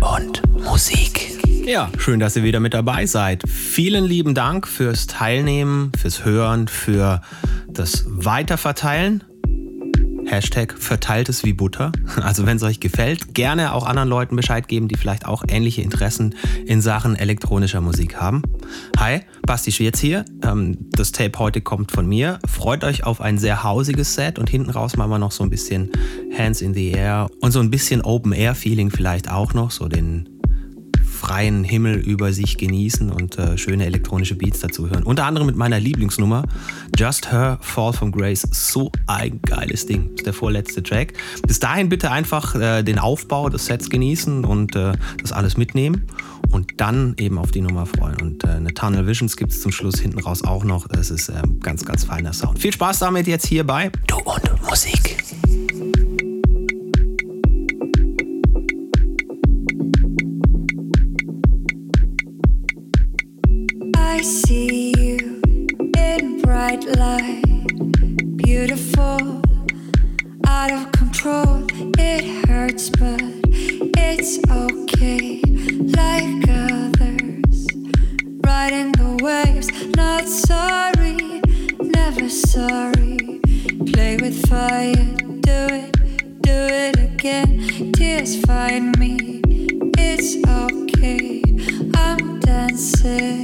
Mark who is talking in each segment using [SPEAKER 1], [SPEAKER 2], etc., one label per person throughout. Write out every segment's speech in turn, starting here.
[SPEAKER 1] und Musik. Ja, schön, dass ihr wieder mit dabei seid. Vielen lieben Dank fürs Teilnehmen, fürs Hören, für das Weiterverteilen. Hashtag verteilt es wie Butter. Also wenn es euch gefällt, gerne auch anderen Leuten Bescheid geben, die vielleicht auch ähnliche Interessen in Sachen elektronischer Musik haben. Hi, Basti Schwierz hier. Ähm, das Tape heute kommt von mir. Freut euch auf ein sehr hausiges Set und hinten raus machen wir noch so ein bisschen Hands in the Air und so ein bisschen Open-Air-Feeling vielleicht auch noch, so den freien Himmel über sich genießen und äh, schöne elektronische Beats dazu hören. Unter anderem mit meiner Lieblingsnummer Just Her Fall from Grace. So ein geiles Ding. Das ist der vorletzte Track. Bis dahin bitte einfach äh, den Aufbau des Sets genießen und äh, das alles mitnehmen und dann eben auf die Nummer freuen. Und äh, eine Tunnel Visions gibt es zum Schluss hinten raus auch noch. Das ist äh, ganz, ganz feiner Sound. Viel Spaß damit jetzt hier bei Du und Musik.
[SPEAKER 2] It's okay, I'm dancing.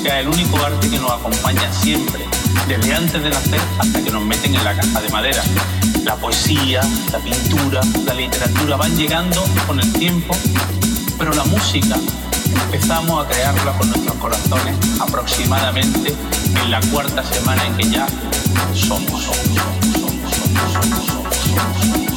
[SPEAKER 3] música es el único arte que nos acompaña siempre, desde antes de nacer hasta que nos meten en la caja de madera. La poesía, la pintura, la literatura van llegando con el tiempo, pero la música empezamos a crearla con nuestros corazones aproximadamente en la cuarta semana en que ya somos, somos, somos, somos, somos,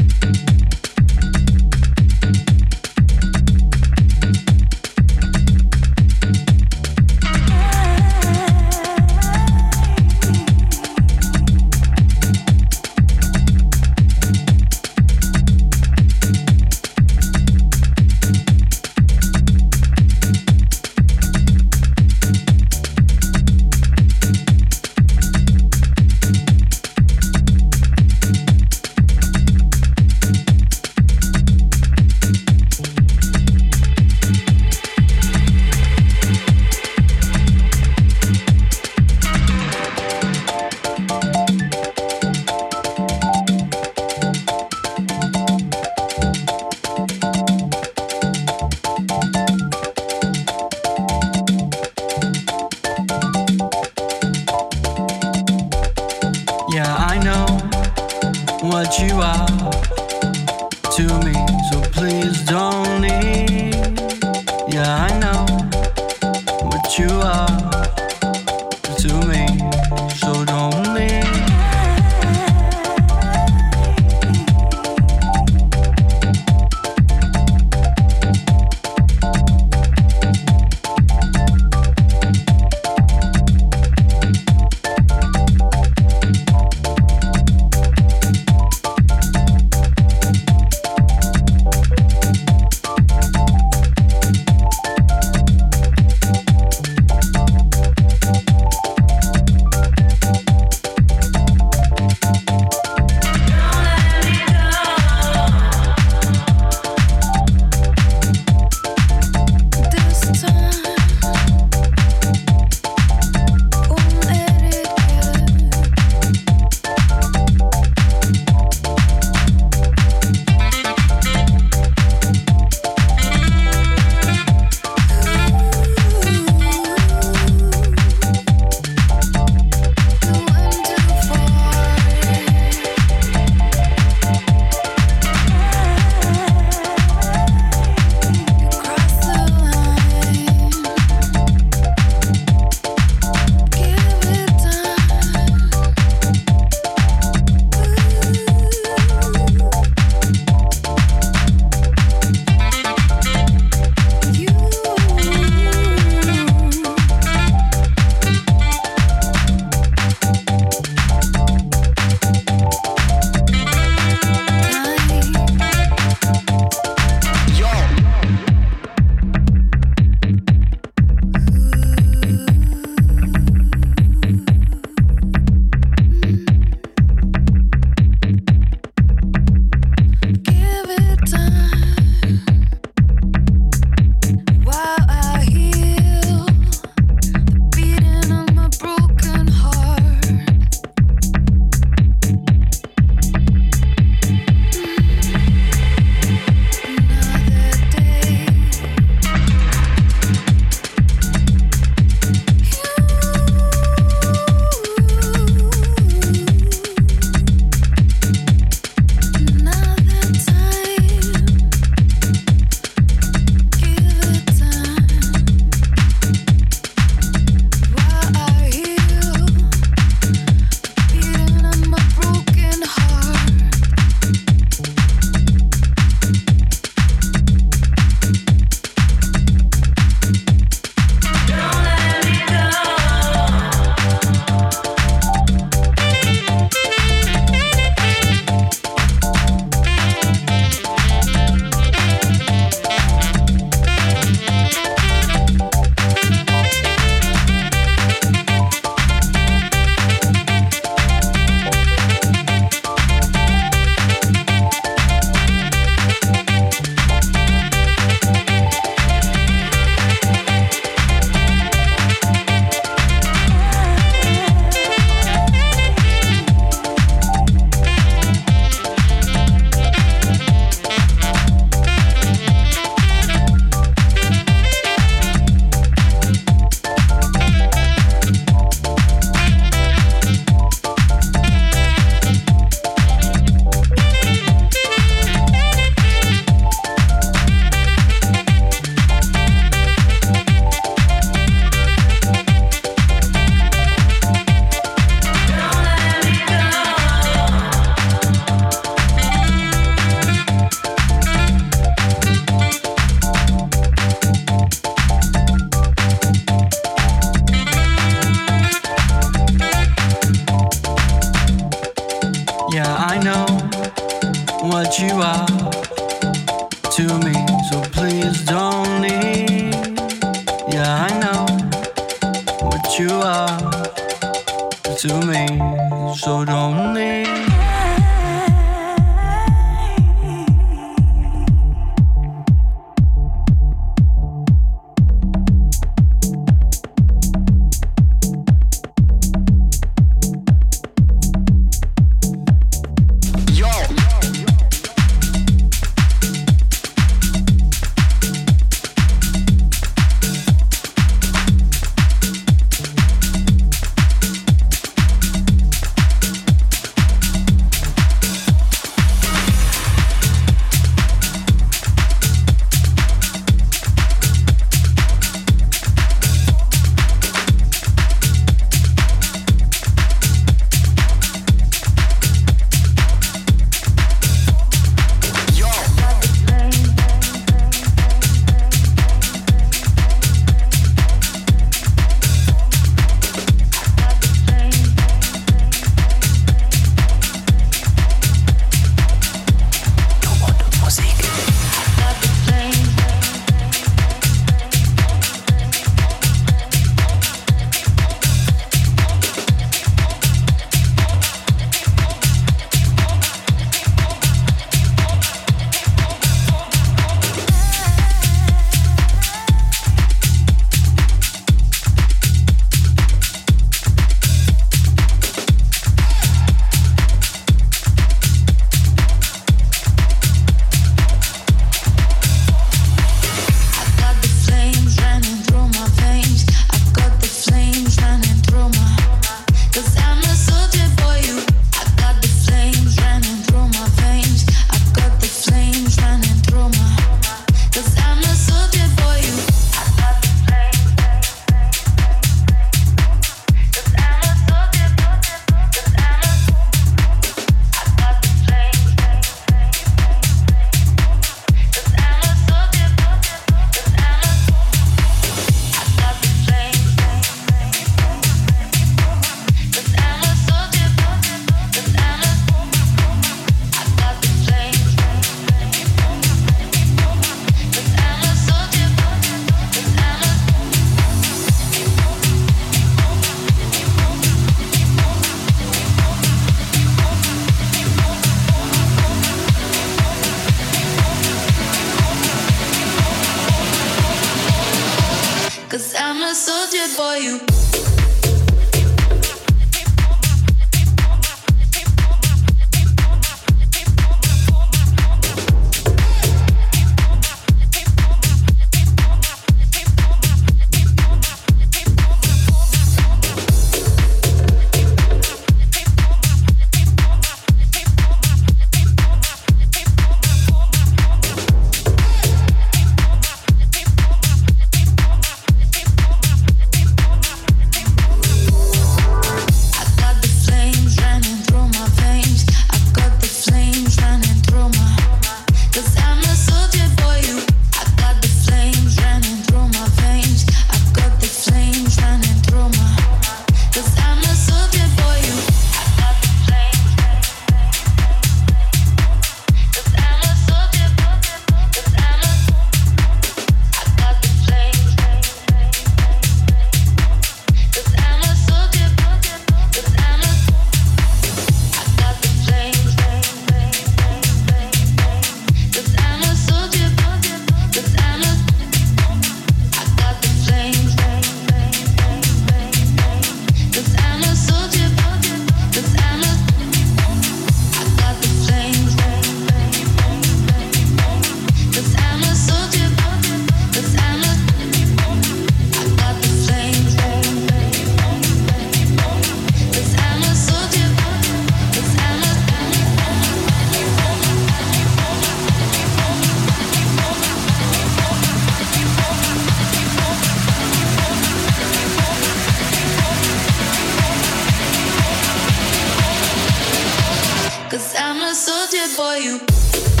[SPEAKER 4] was it for you?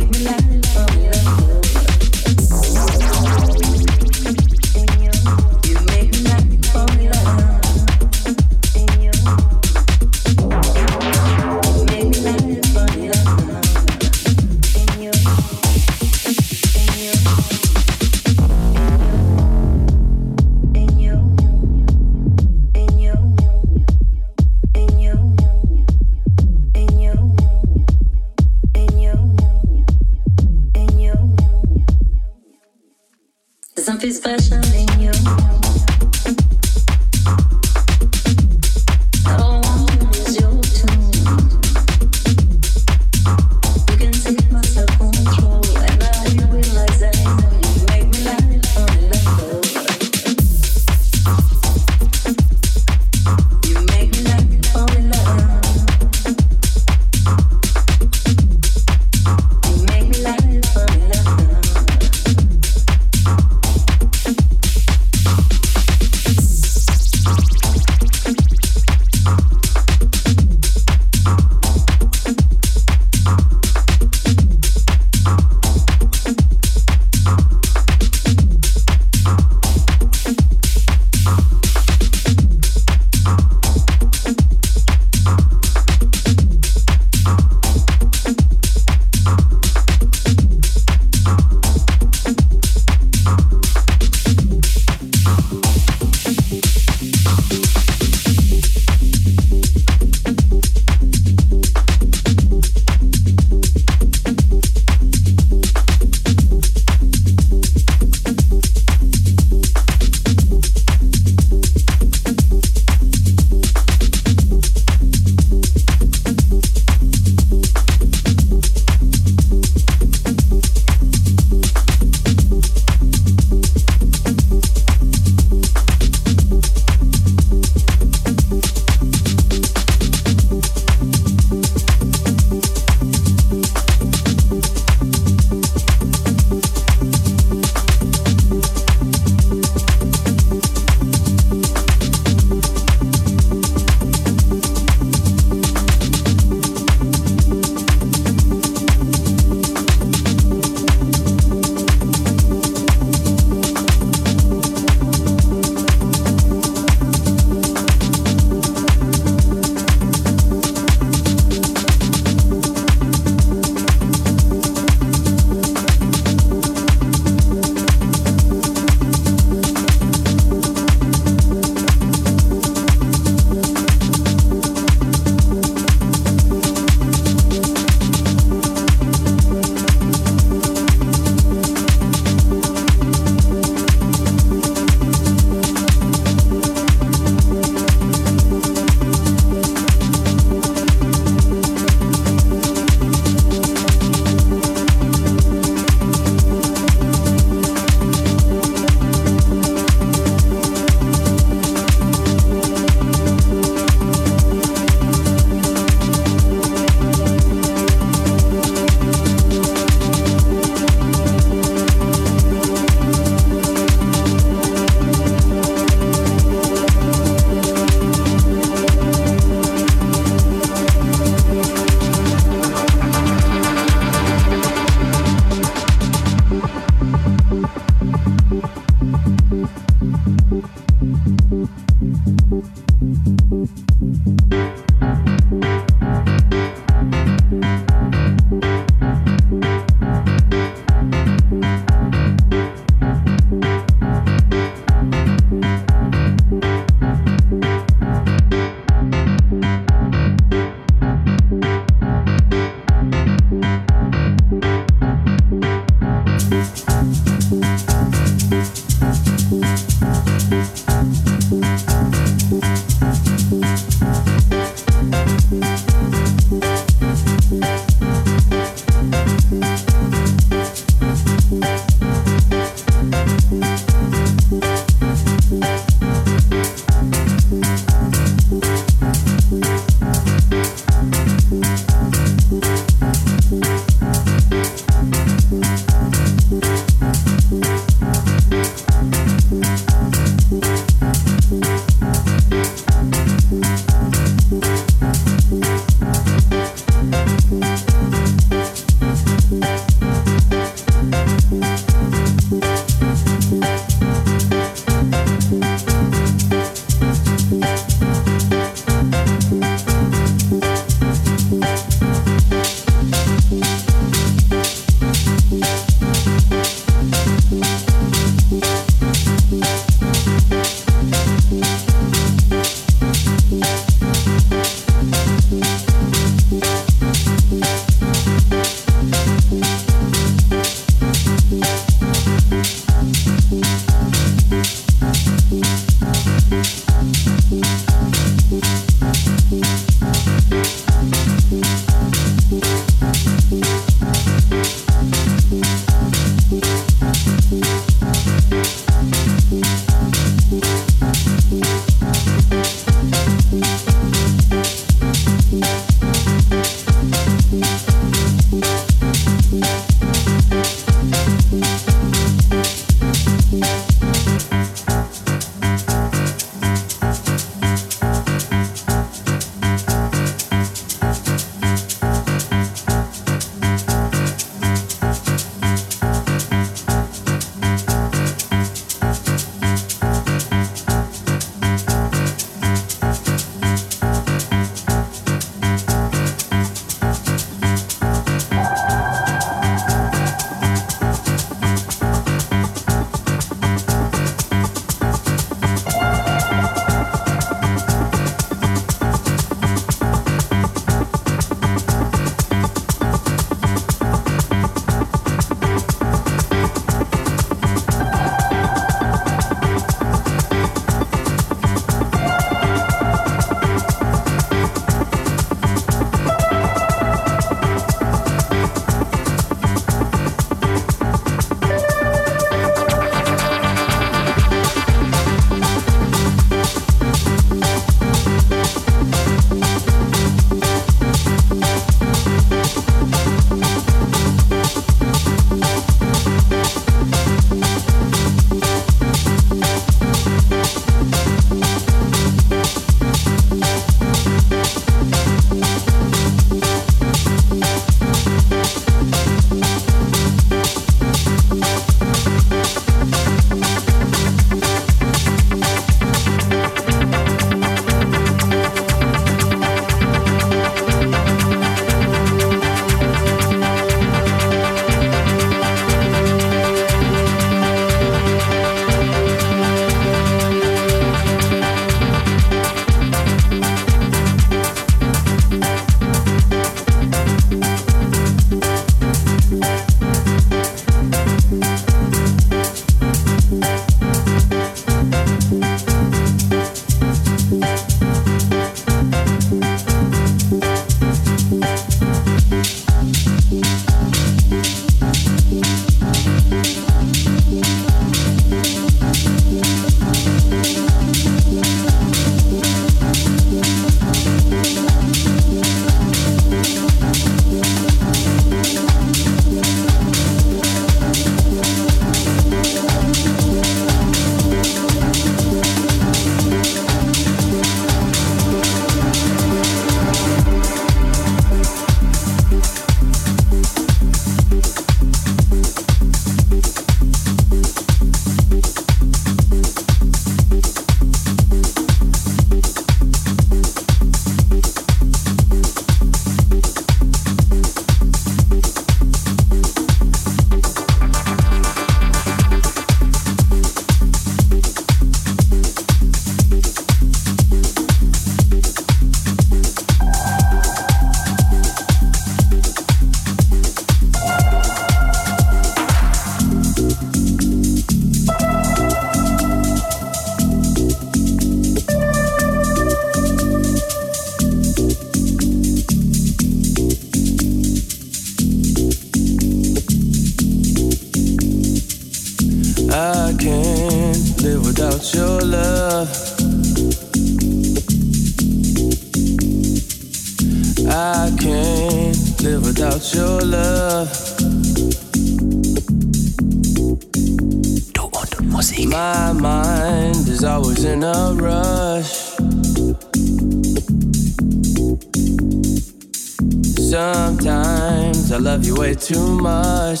[SPEAKER 4] Sometimes I love you way too much.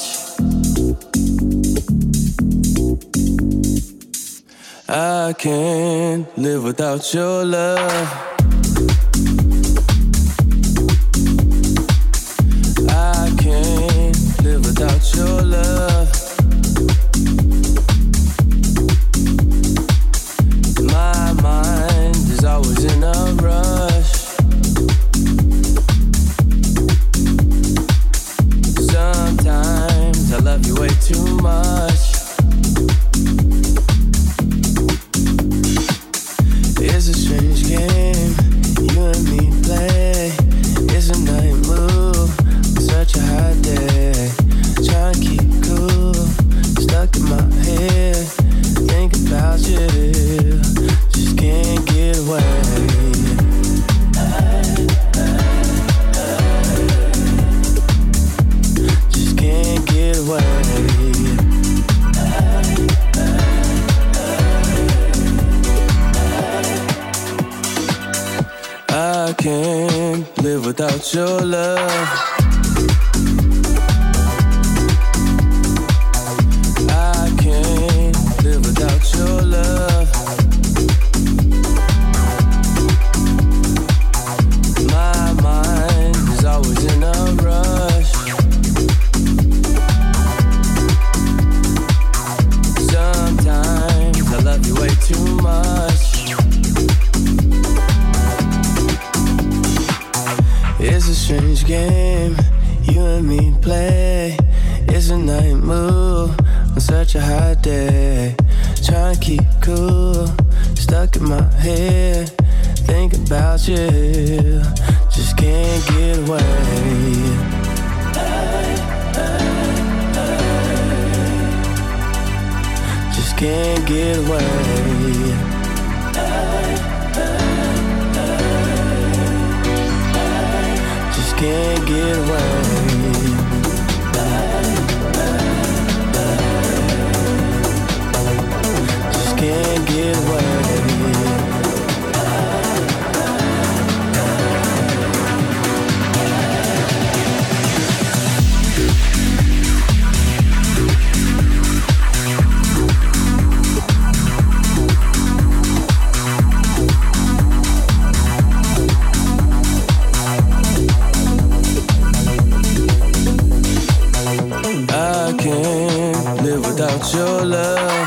[SPEAKER 4] I can't live without your love. you. Just can't get away. Just can't get away. Just can't get away. Just can't get away. your love.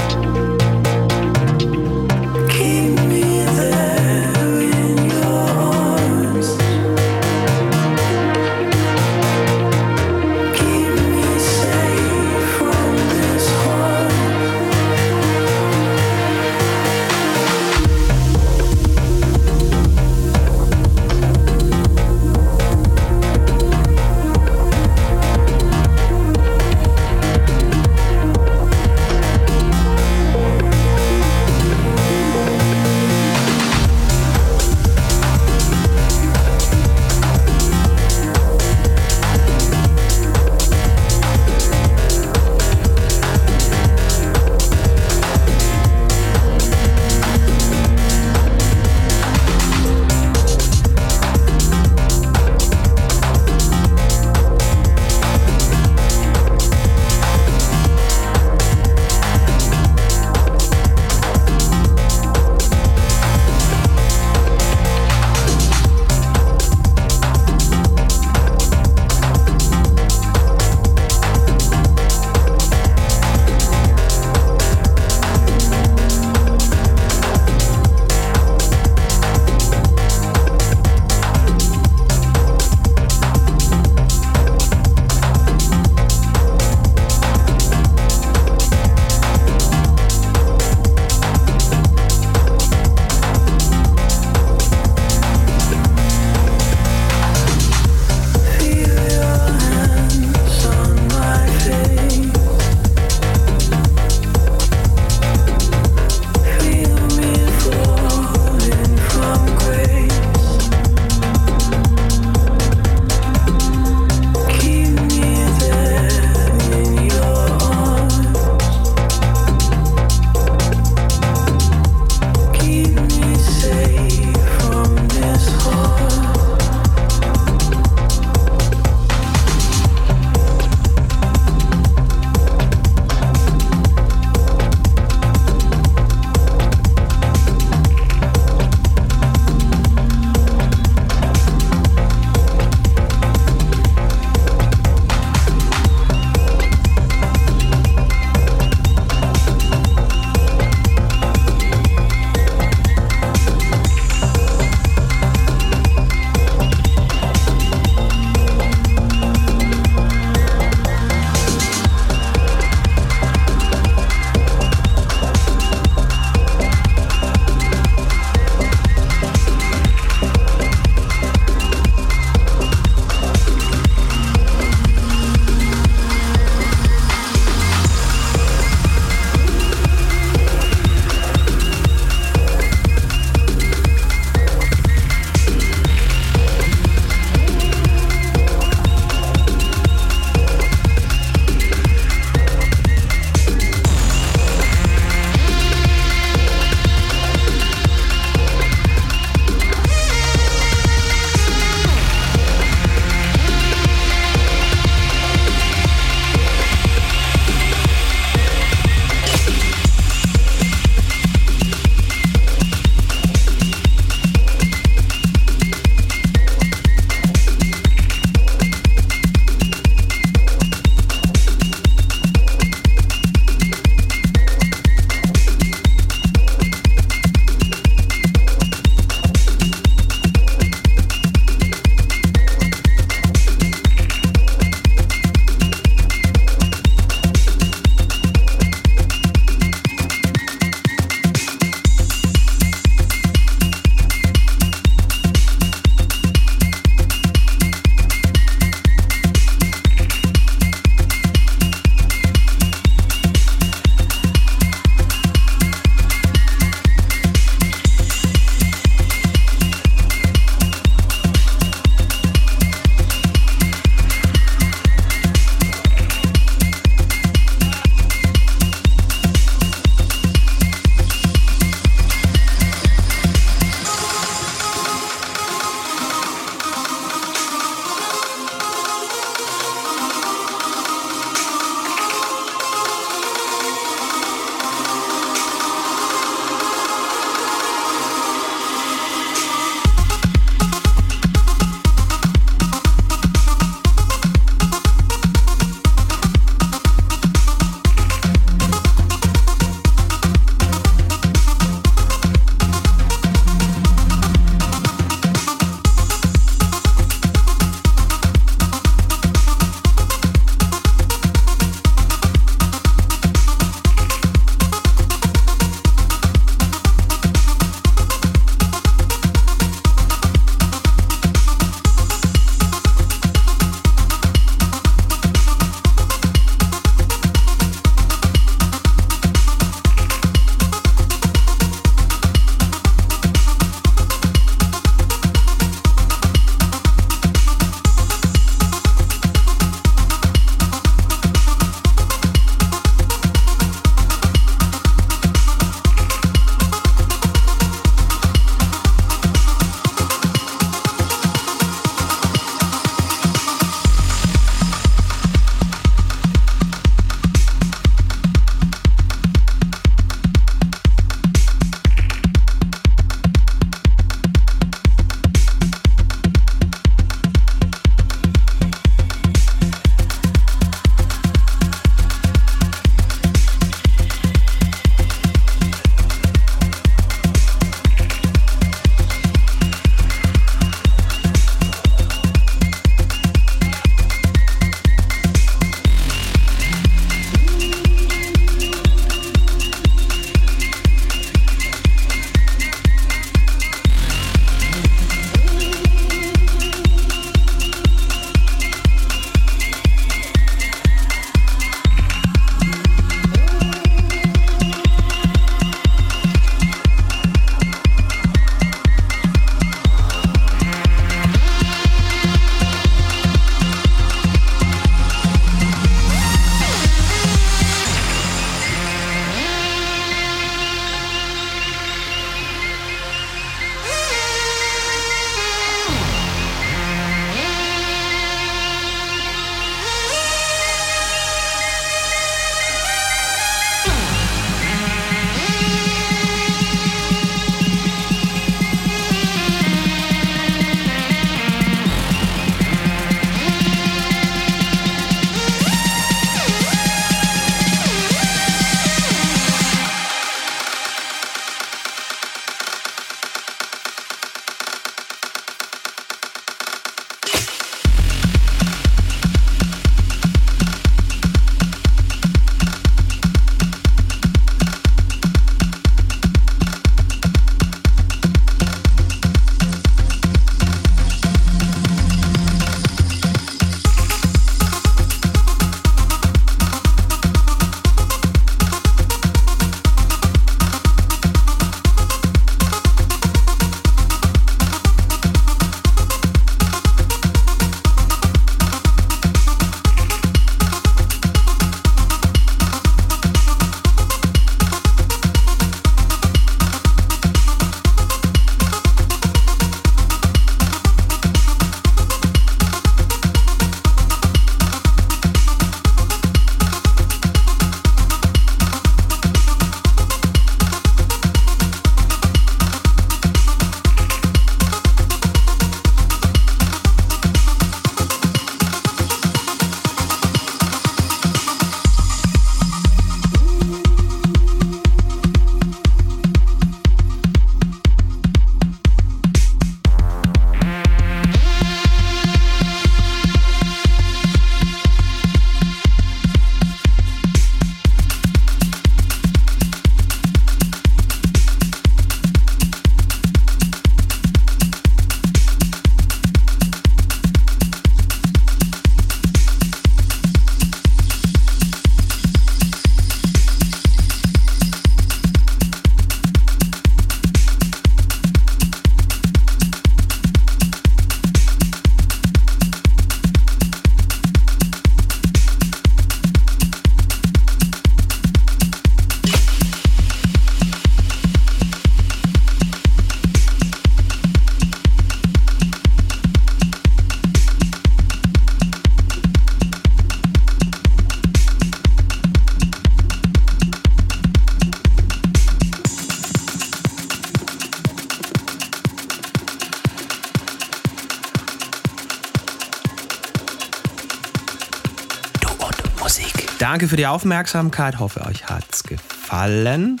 [SPEAKER 1] Danke für die Aufmerksamkeit. Hoffe, euch hat's gefallen.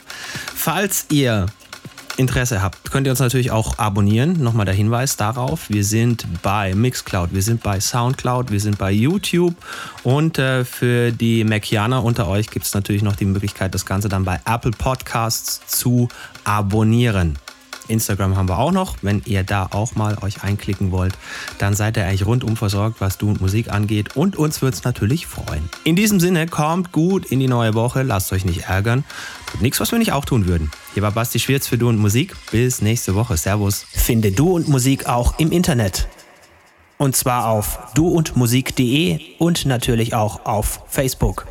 [SPEAKER 1] Falls ihr Interesse habt, könnt ihr uns natürlich auch abonnieren. Nochmal der Hinweis darauf. Wir sind bei Mixcloud, wir sind bei Soundcloud, wir sind bei YouTube und äh, für die Macianer unter euch gibt es natürlich noch die Möglichkeit, das Ganze dann bei Apple Podcasts zu abonnieren. Instagram haben wir auch noch. Wenn ihr da auch mal euch einklicken wollt, dann seid ihr eigentlich rundum versorgt, was Du und Musik angeht. Und uns wird es natürlich freuen. In diesem Sinne, kommt gut in die neue Woche. Lasst euch nicht ärgern. Tut nichts, was wir nicht auch tun würden. Hier war Basti Schwierz für Du und Musik. Bis nächste Woche. Servus.
[SPEAKER 5] Finde Du und Musik auch im Internet. Und zwar auf duundmusik.de und natürlich auch auf Facebook.